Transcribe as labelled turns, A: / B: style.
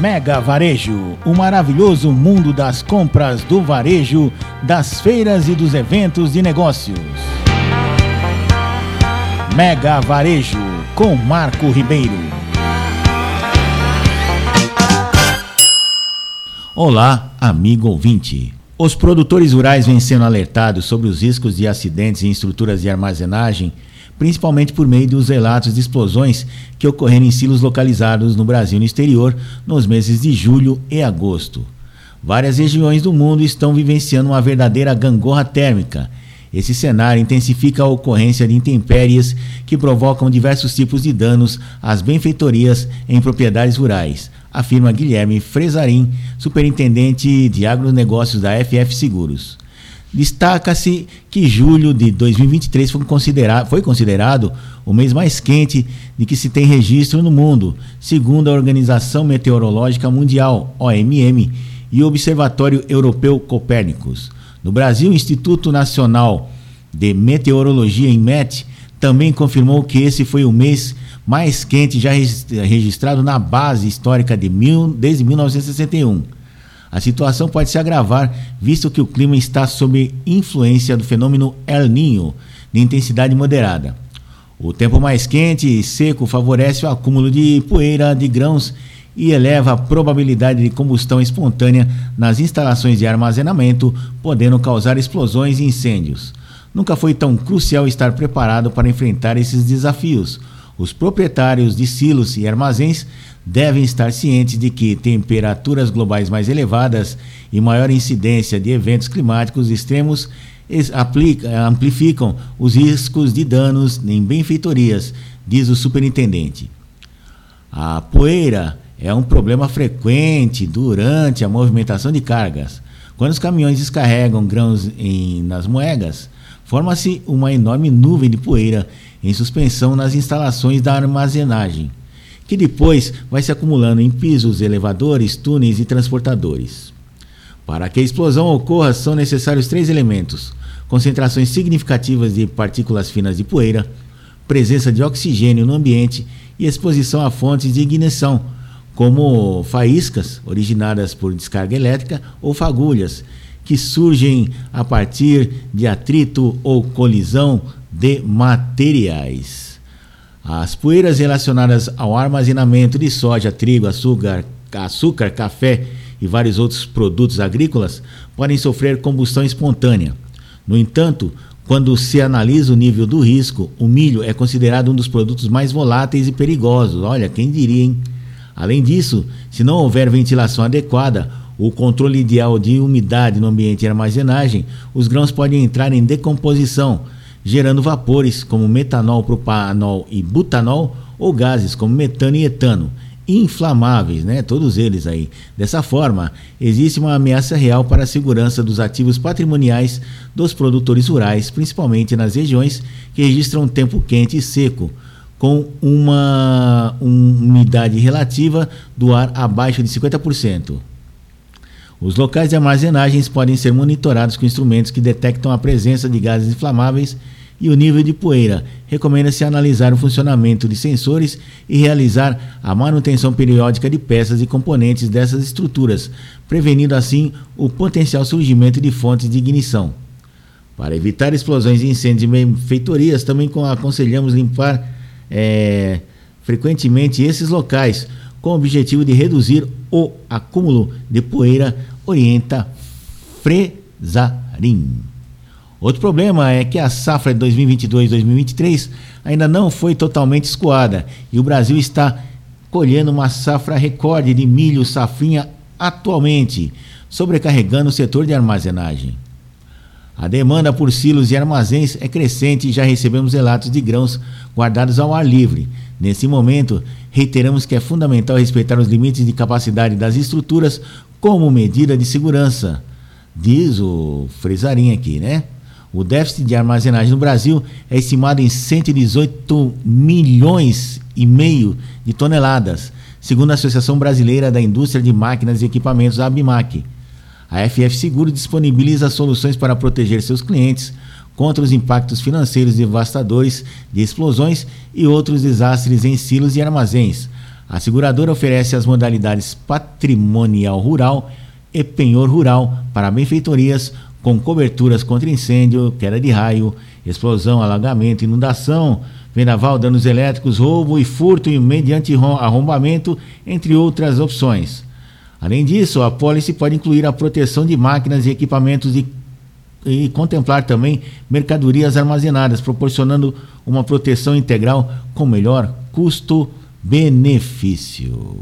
A: Mega Varejo, o maravilhoso mundo das compras do varejo, das feiras e dos eventos de negócios. Mega Varejo, com Marco Ribeiro. Olá, amigo ouvinte. Os produtores rurais vêm sendo alertados sobre os riscos de acidentes em estruturas de armazenagem principalmente por meio dos relatos de explosões que ocorreram em silos localizados no Brasil e no exterior nos meses de julho e agosto. Várias regiões do mundo estão vivenciando uma verdadeira gangorra térmica. Esse cenário intensifica a ocorrência de intempéries que provocam diversos tipos de danos às benfeitorias em propriedades rurais, afirma Guilherme Fresarim, superintendente de agronegócios da FF Seguros. Destaca-se que julho de 2023 foi considerado, foi considerado o mês mais quente de que se tem registro no mundo, segundo a Organização Meteorológica Mundial, OMM, e o Observatório Europeu Copérnicos. No Brasil, o Instituto Nacional de Meteorologia, INMET, também confirmou que esse foi o mês mais quente já registrado na base histórica de mil, desde 1961. A situação pode se agravar, visto que o clima está sob influência do fenômeno El Ninho, de intensidade moderada. O tempo mais quente e seco favorece o acúmulo de poeira de grãos e eleva a probabilidade de combustão espontânea nas instalações de armazenamento, podendo causar explosões e incêndios. Nunca foi tão crucial estar preparado para enfrentar esses desafios. Os proprietários de silos e armazéns devem estar cientes de que temperaturas globais mais elevadas e maior incidência de eventos climáticos extremos aplica, amplificam os riscos de danos em benfeitorias, diz o superintendente. A poeira é um problema frequente durante a movimentação de cargas. Quando os caminhões descarregam grãos em, nas moedas, forma-se uma enorme nuvem de poeira em suspensão nas instalações da armazenagem que depois vai se acumulando em pisos, elevadores, túneis e transportadores. Para que a explosão ocorra, são necessários três elementos: concentrações significativas de partículas finas de poeira, presença de oxigênio no ambiente e exposição a fontes de ignição, como faíscas originadas por descarga elétrica ou fagulhas, que surgem a partir de atrito ou colisão de materiais. As poeiras relacionadas ao armazenamento de soja, trigo, açúcar, açúcar, café e vários outros produtos agrícolas podem sofrer combustão espontânea. No entanto, quando se analisa o nível do risco, o milho é considerado um dos produtos mais voláteis e perigosos. Olha, quem diria, hein? Além disso, se não houver ventilação adequada, o controle ideal de umidade no ambiente de armazenagem, os grãos podem entrar em decomposição gerando vapores como metanol, propanol e butanol, ou gases como metano e etano, inflamáveis, né? Todos eles aí. Dessa forma, existe uma ameaça real para a segurança dos ativos patrimoniais dos produtores rurais, principalmente nas regiões que registram tempo quente e seco, com uma umidade relativa do ar abaixo de 50%. Os locais de armazenagens podem ser monitorados com instrumentos que detectam a presença de gases inflamáveis e o nível de poeira. Recomenda-se analisar o funcionamento de sensores e realizar a manutenção periódica de peças e componentes dessas estruturas, prevenindo assim o potencial surgimento de fontes de ignição. Para evitar explosões e incêndios em benfeitorias, também aconselhamos limpar é, frequentemente esses locais, com o objetivo de reduzir o acúmulo de poeira, orienta Fresarim. Outro problema é que a safra de 2022-2023 ainda não foi totalmente escoada e o Brasil está colhendo uma safra recorde de milho safrinha atualmente, sobrecarregando o setor de armazenagem. A demanda por silos e armazéns é crescente e já recebemos relatos de grãos guardados ao ar livre. Nesse momento, reiteramos que é fundamental respeitar os limites de capacidade das estruturas como medida de segurança. Diz o Fresarim aqui, né? O déficit de armazenagem no Brasil é estimado em 118 milhões e meio de toneladas, segundo a Associação Brasileira da Indústria de Máquinas e Equipamentos, a ABMAC. A FF Seguro disponibiliza soluções para proteger seus clientes contra os impactos financeiros devastadores de explosões e outros desastres em silos e armazéns. A seguradora oferece as modalidades patrimonial rural e penhor rural para benfeitorias com coberturas contra incêndio, queda de raio, explosão, alagamento, inundação, vendaval, danos elétricos, roubo e furto mediante arrombamento, entre outras opções. Além disso, a pólice pode incluir a proteção de máquinas e equipamentos e, e contemplar também mercadorias armazenadas, proporcionando uma proteção integral com melhor custo-benefício.